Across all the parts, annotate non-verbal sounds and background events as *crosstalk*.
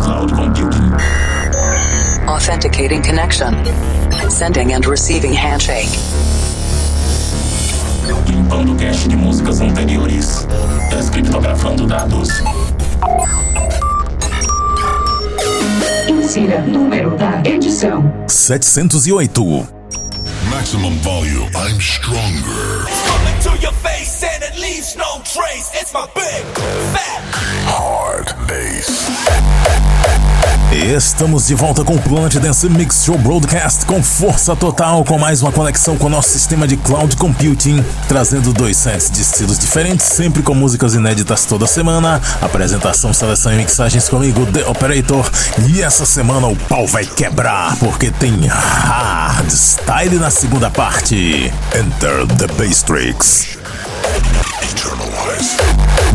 cloud computing. Authenticating connection. Sending and receiving handshake. Limpando cache de músicas anteriores. Descriptografando dados. Insira número da edição: 708. Maximum volume. I'm stronger. Coming to your face leaves no trace. It's my big fat Hard bass. Estamos de volta com o Planet Dance Mix Show Broadcast com força total, com mais uma conexão com o nosso sistema de cloud computing, trazendo dois sets de estilos diferentes, sempre com músicas inéditas toda semana. Apresentação, seleção e mixagens comigo, The Operator. E essa semana o pau vai quebrar, porque tem Hard Style na segunda parte. Enter the Bass Tricks.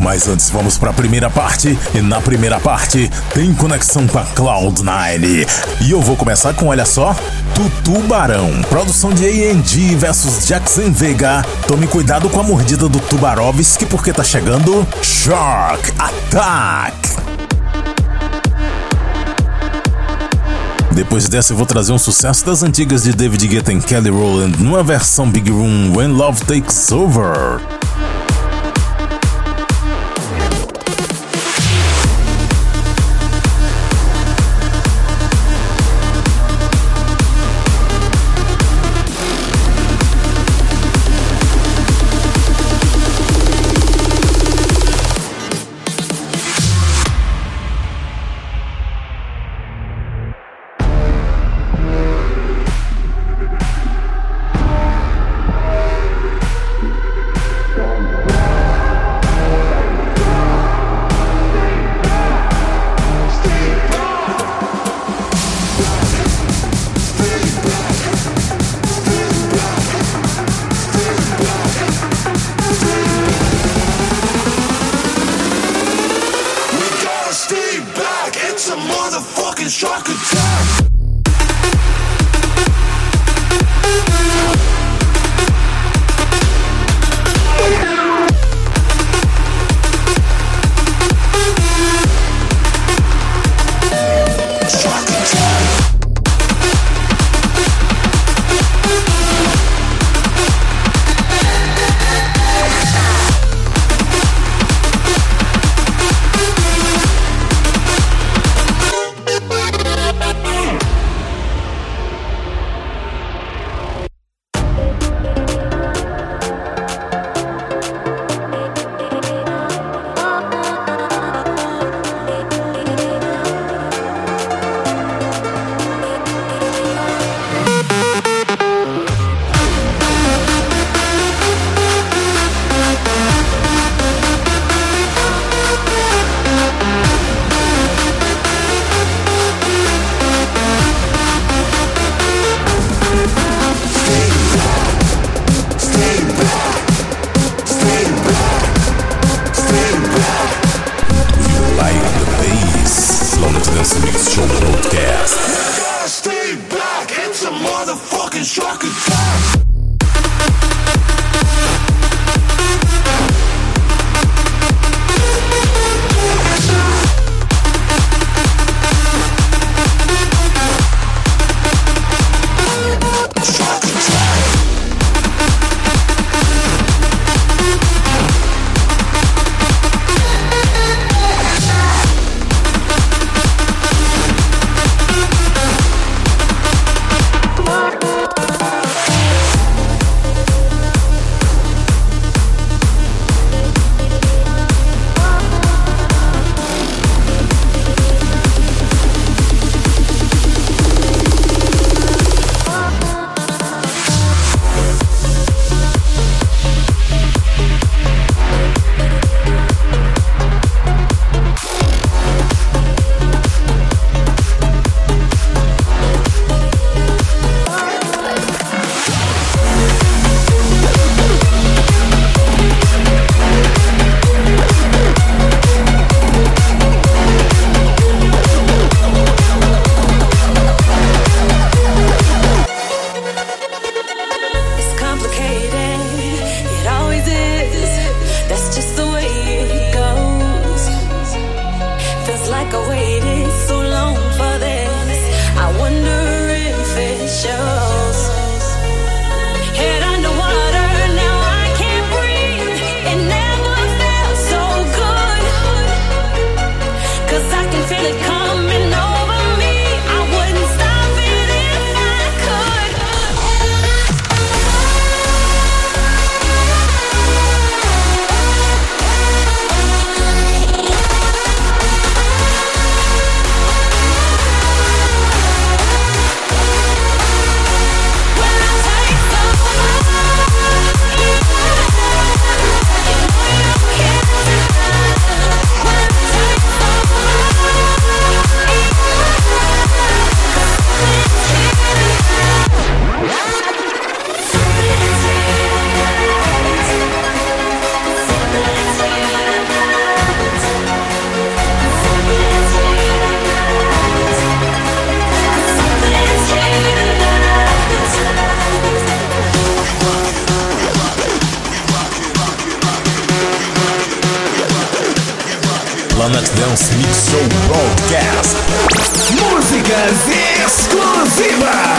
Mas antes vamos para a primeira parte e na primeira parte tem conexão com a Cloud9. E eu vou começar com, olha só, Tutubarão, produção de ANG versus Jackson Vega. Tome cuidado com a mordida do Tubarovski porque tá chegando Shark Attack. Depois dessa eu vou trazer um sucesso das antigas de David Guetta e Kelly Rowland numa versão Big Room When Love Takes Over. Mix Show Broadcast. Músicas exclusivas.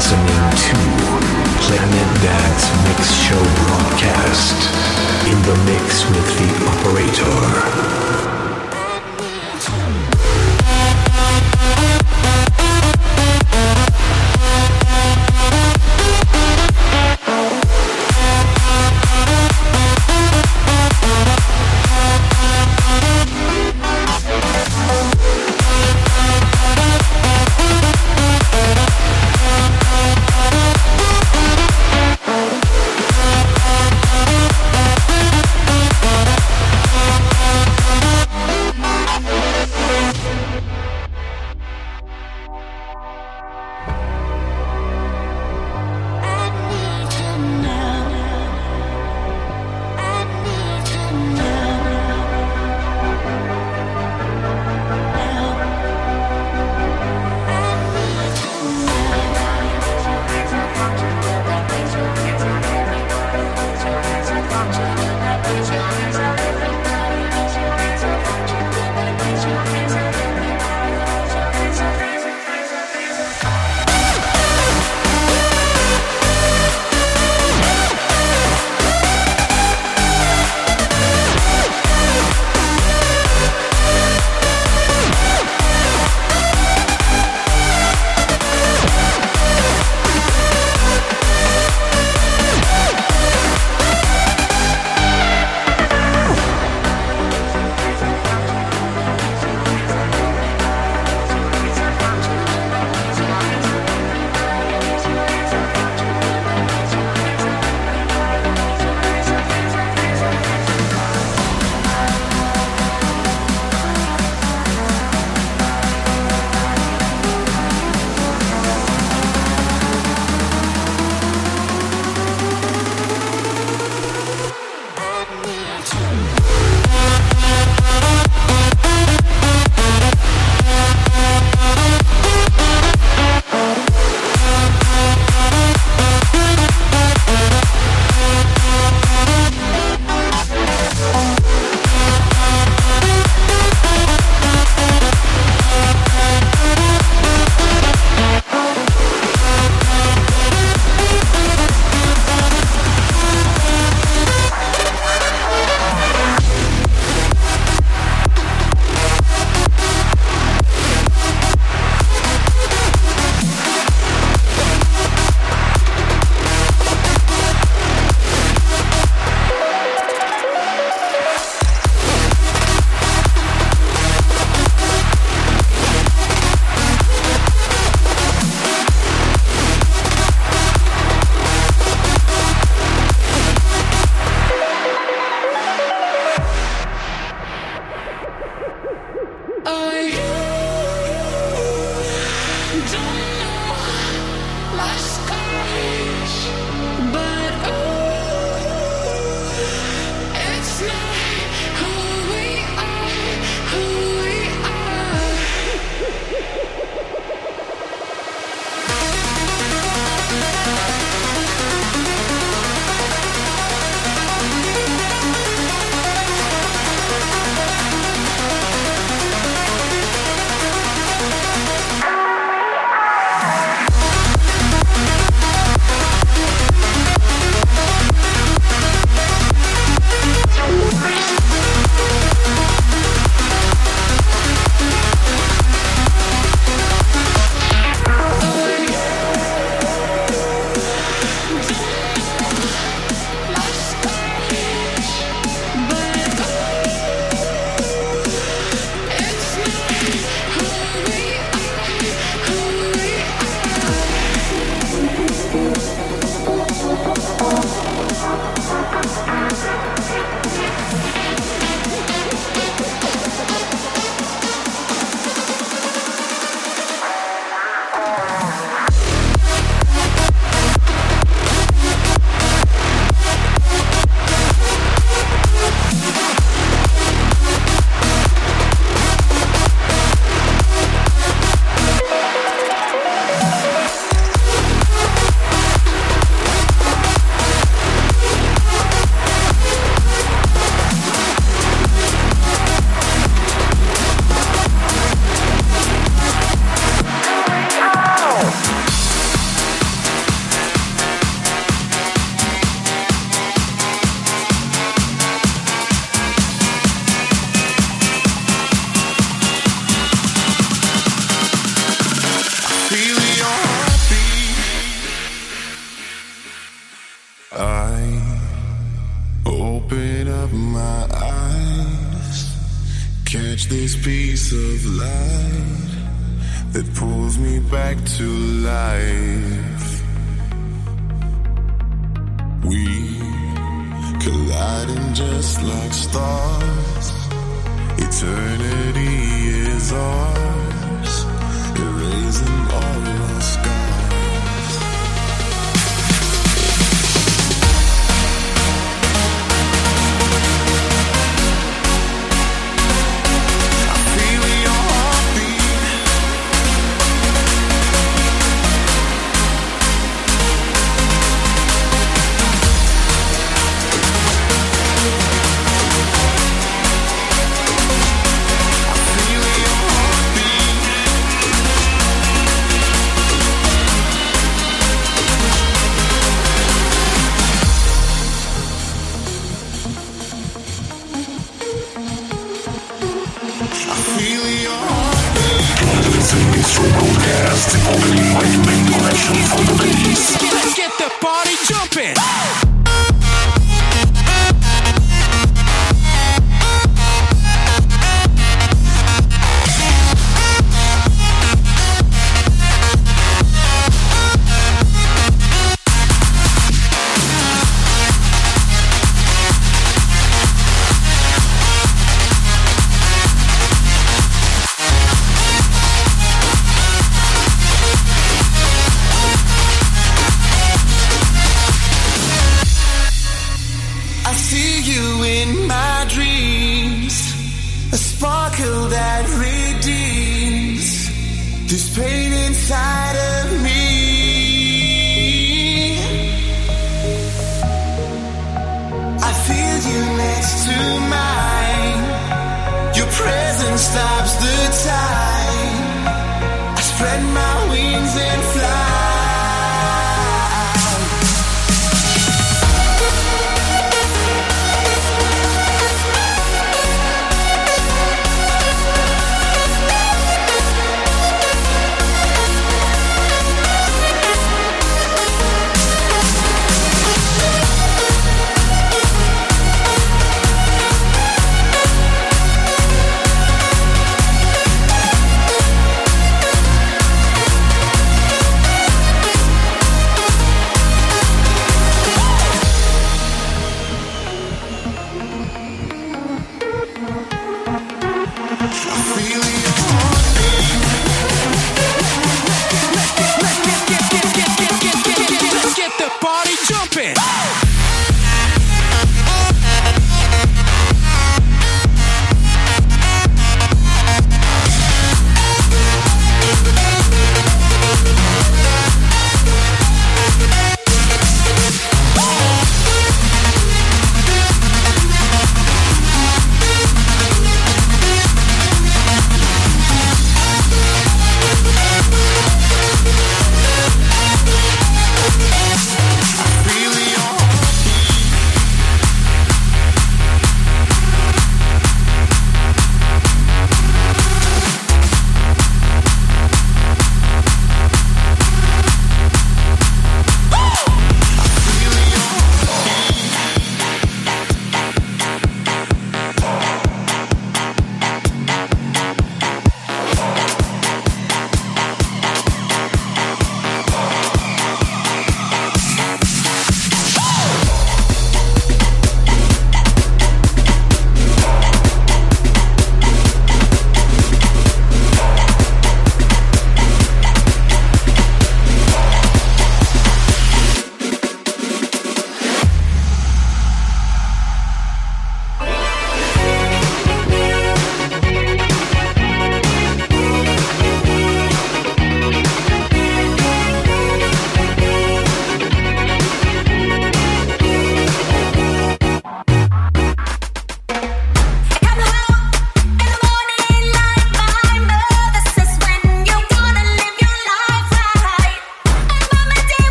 listening to Planet Dance Mix Show Broadcast in the mix with the operator.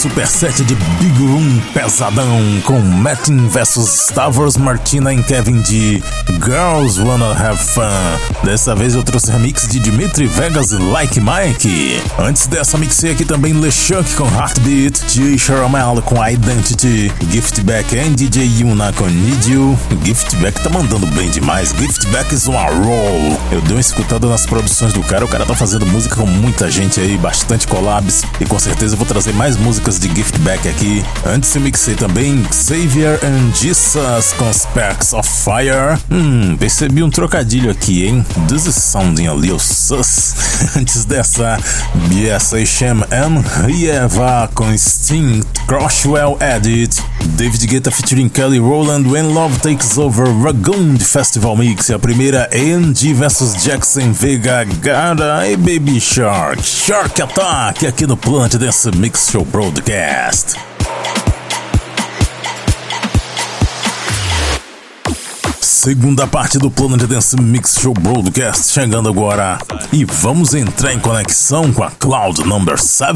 Superset de Big Room pesadão com Metin vs Stavros Martina e Kevin de Girls Wanna Have Fun. Dessa vez eu trouxe remix de Dimitri Vegas e Like Mike. Antes dessa mixei aqui também LeChuck com Heartbeat, Jay Sharamel com Identity, Giftback e DJ Yuna com Need You. Giftback tá mandando bem demais, Giftback is on a roll. Eu dei uma escutada nas produções do cara, o cara tá fazendo música com muita gente aí, bastante collabs e com certeza vou trazer mais músicas de Gift Back aqui. Antes eu mixei também Xavier and Jesus com Sparks of Fire. Hum, percebi um trocadilho aqui, hein? This is sounding a little sus. *laughs* Antes dessa, Shem and Rieva com Sting, Crosswell Edit, David Guetta featuring Kelly Rowland, When Love Takes Over, Ragoon Festival Mix, e a primeira AMG vs Jackson Vega, Gara e Baby Shark, Shark Attack aqui no Plant Dance Mix Show Broadcast. Segunda parte do Planet Dance Mix Show Broadcast chegando agora. E vamos entrar em conexão com a Cloud Number 7.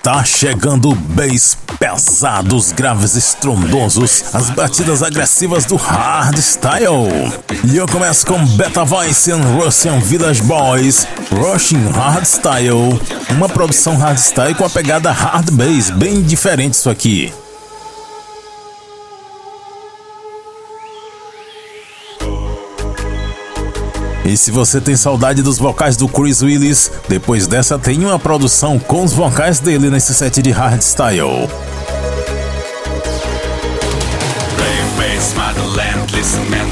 Tá chegando bass pesados, graves estrondosos, as batidas agressivas do hardstyle. E eu começo com Beta Voice and Russian Village Boys, Rushing Hardstyle. Uma produção hardstyle com a pegada hard bass, bem diferente isso aqui. E se você tem saudade dos vocais do Chris Willis, depois dessa tem uma produção com os vocais dele nesse set de hardstyle. Motherland, listen man,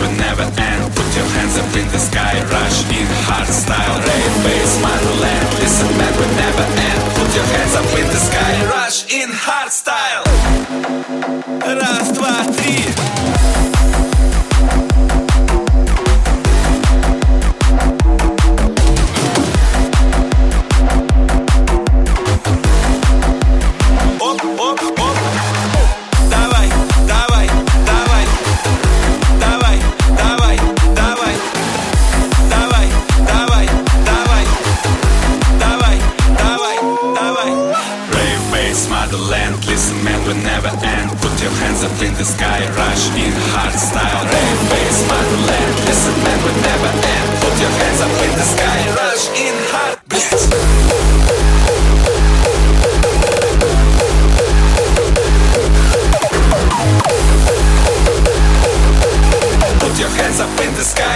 in the sky, rush in hard style. Rave base, motherland, listen man, we never end. Put your hands up in the sky, rush in hard. Put your hands up in the sky,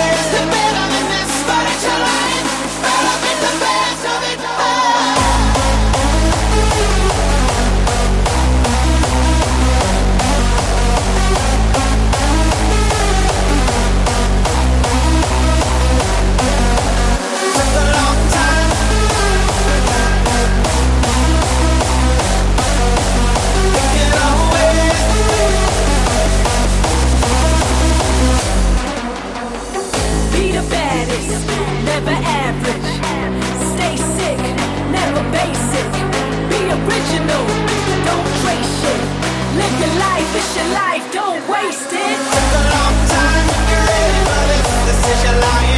basic. Be original. Don't trace shit. Live your life. It's your life. Don't waste it. Took a long time to get ready, but this is your life.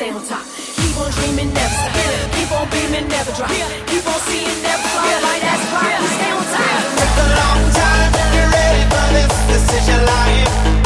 stay on top. Keep on dreaming, never stop. Keep on beaming, never drop. Keep on seeing, never stop. Like that's why we stay on top. Took a long time, you're ready for this. This is your life.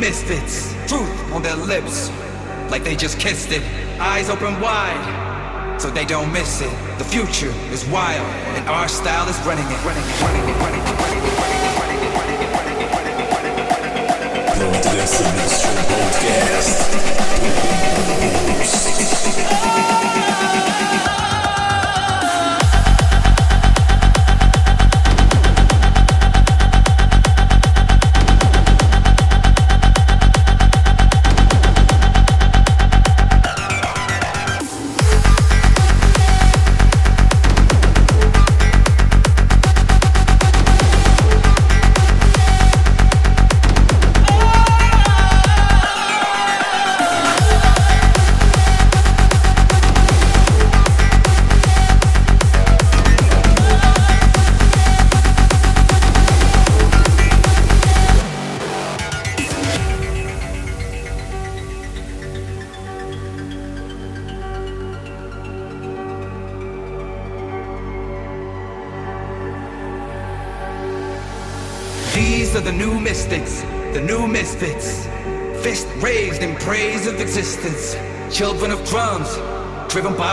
Misfits. Truth on their lips, like they just kissed it. Eyes open wide, so they don't miss it. The future is wild, and our style is running it. Running it, running it, running it, running it, running it, running it, running it, running it, running it, running it, running it, running it. Pronto, dessa Mix Show Podcast.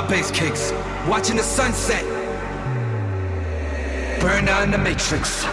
Bass kicks. Watching the sunset. Burn in the matrix.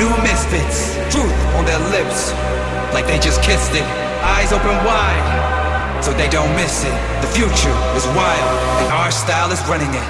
New misfits. Truth on their lips, like they just kissed it. Eyes open wide, so they don't miss it. The future is wild, and our style is running it.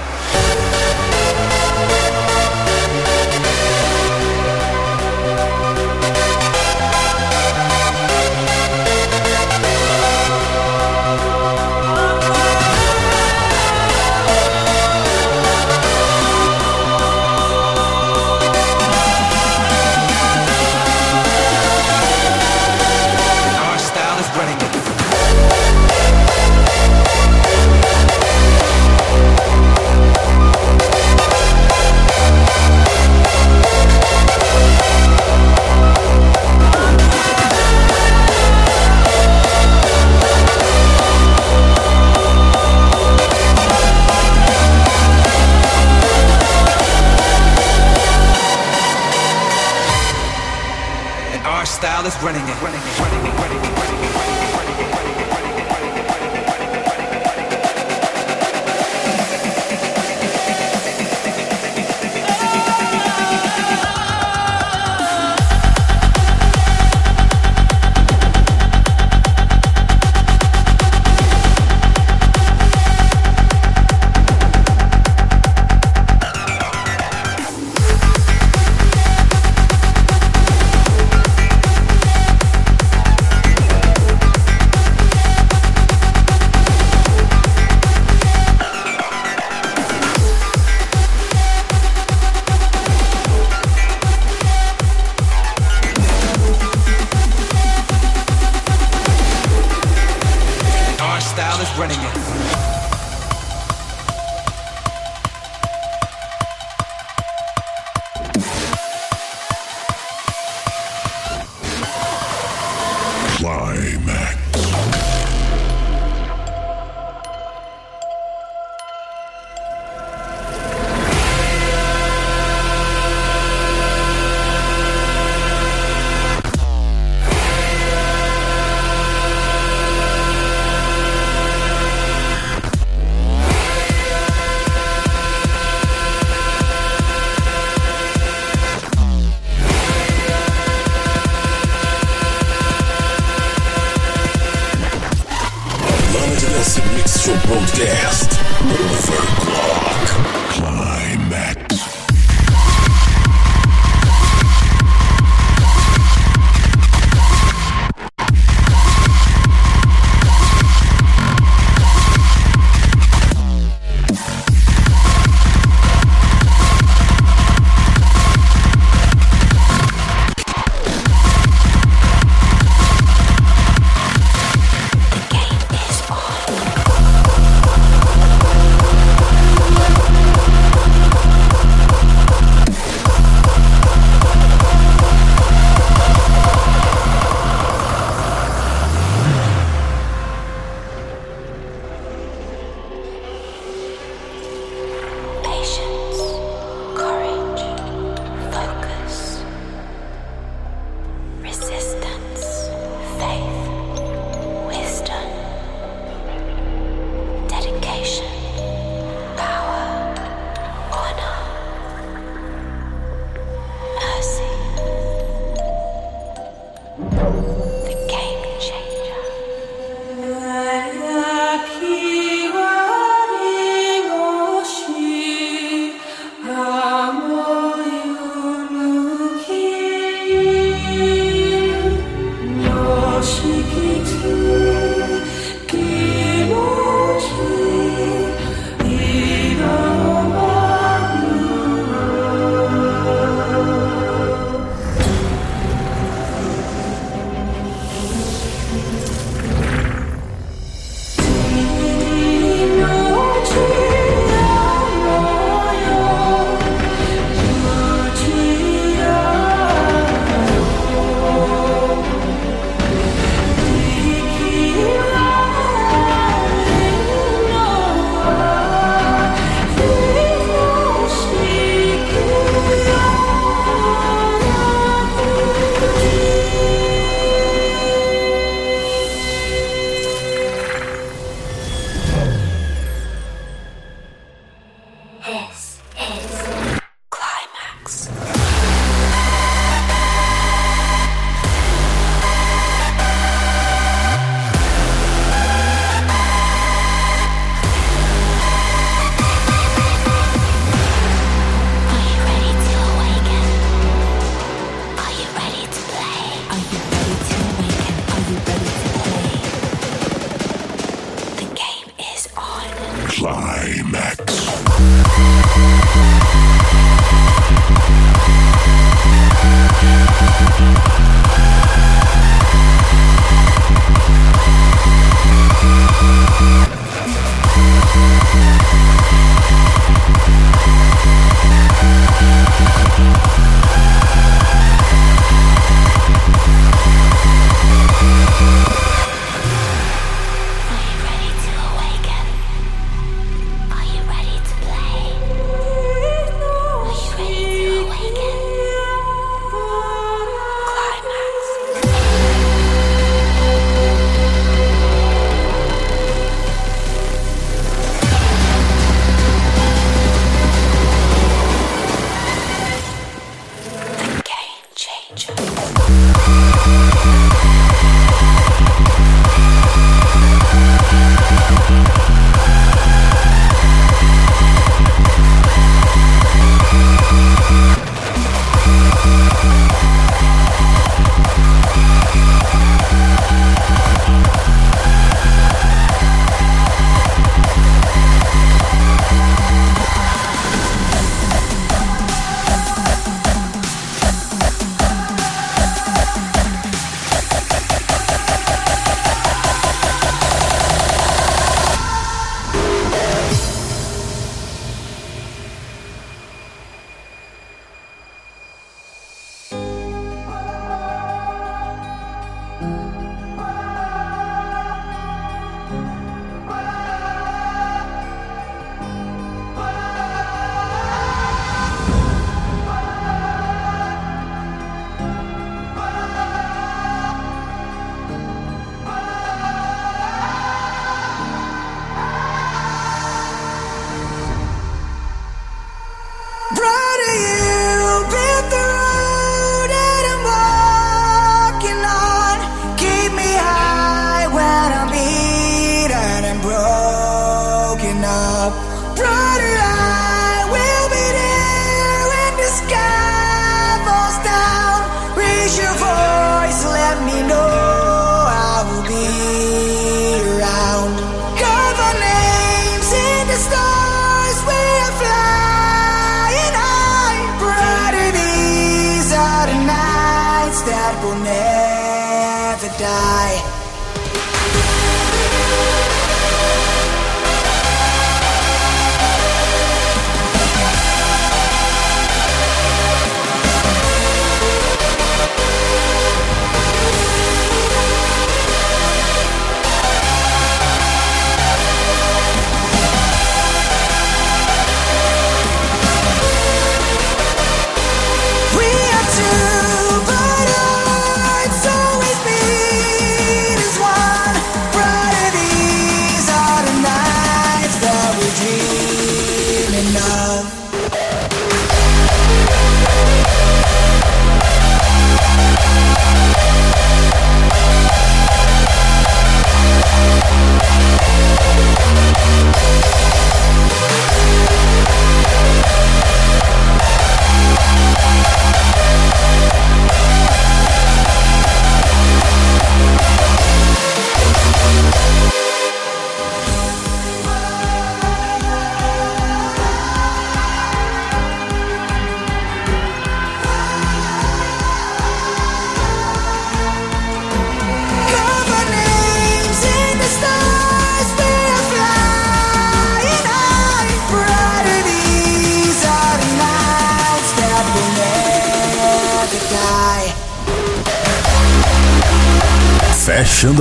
Dance Mix Show Broadcast. Overclock.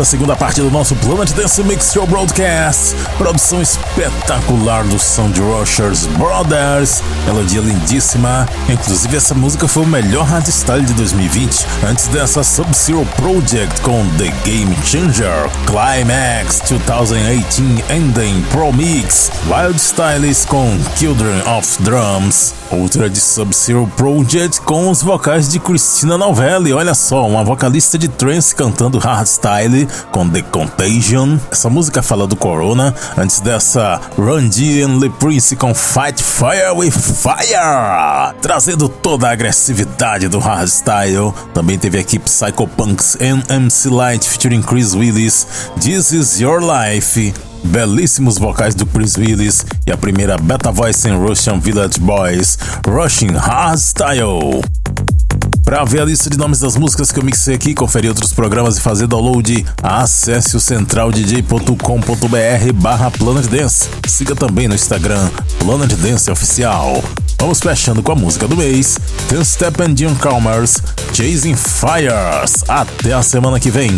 Segunda parte do nosso Planet Dance Mix Show Broadcast. Produção espetacular do Sound Rushers Brothers. Melodia lindíssima. Inclusive, essa música foi o melhor hardstyle de 2020. Antes dessa, Sub-Zero Project com The Game Changer. Climax 2018 Ending Pro Mix. Wild Styles com Children of Drums. Outra de Sub-Zero Project com os vocais de Christina Novelli. Olha só, uma vocalista de trance cantando hardstyle com The Contagion. Essa música fala do Corona. Antes dessa, Randy and Le Prince com Fight Fire with Fire. Trazendo toda a agressividade do hardstyle. Também teve aqui Psychopunks and MC Light featuring Chris Willis. This is Your Life. Belíssimos vocais do Chris Willis e a primeira beta voice em Russian Village Boys, Russian Hardstyle. Para ver a lista de nomes das músicas que eu mixei aqui, conferir outros programas e fazer download, acesse o centraldj.com.br barra Planet Dance. Siga também no Instagram Planet Dance Oficial. Vamos fechando com a música do mês, Ten Step and Jim Calmers, Chasing Fires. Até a semana que vem.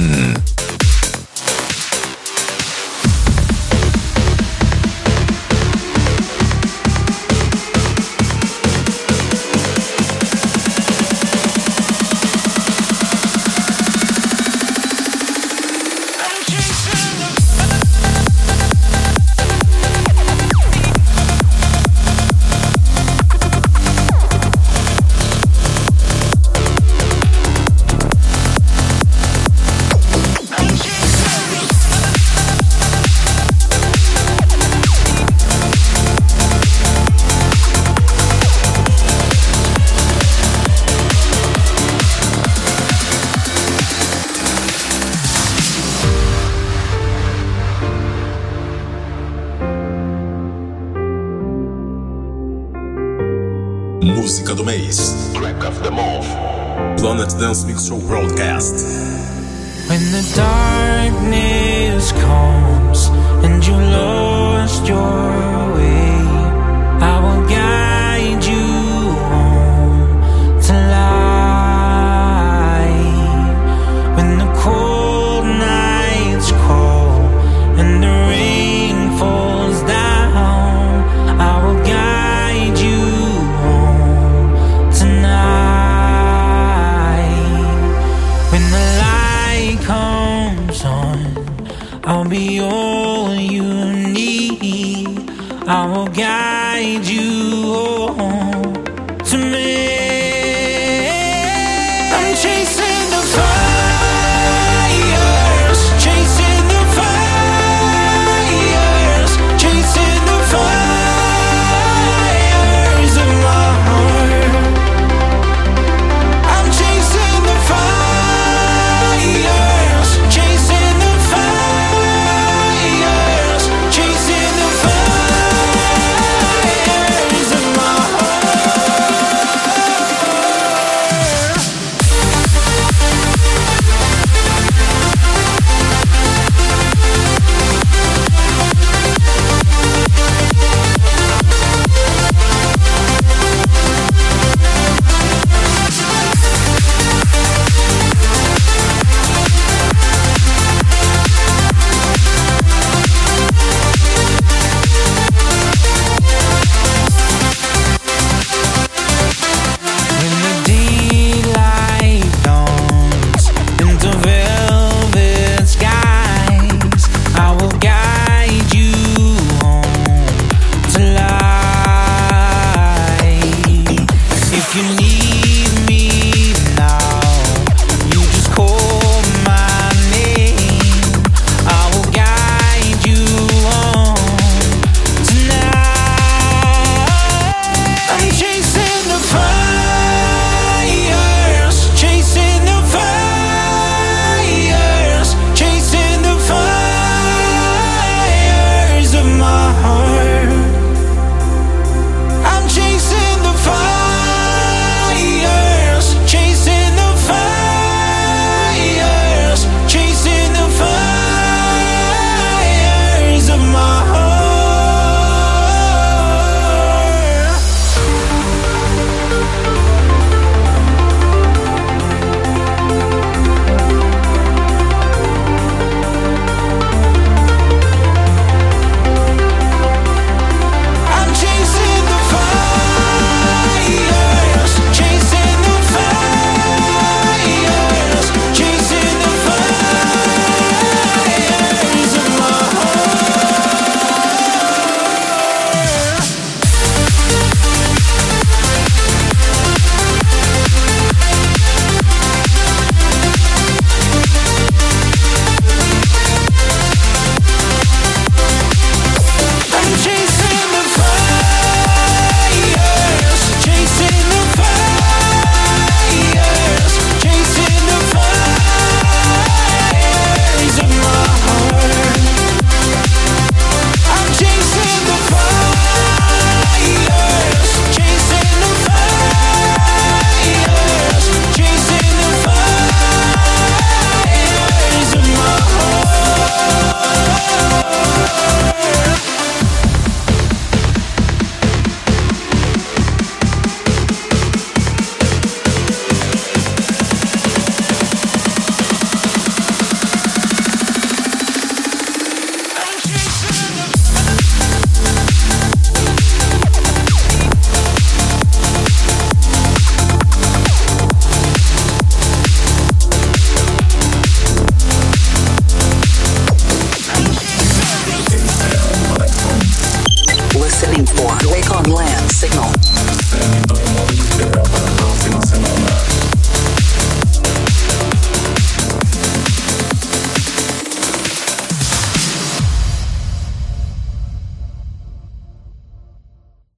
Planet Dance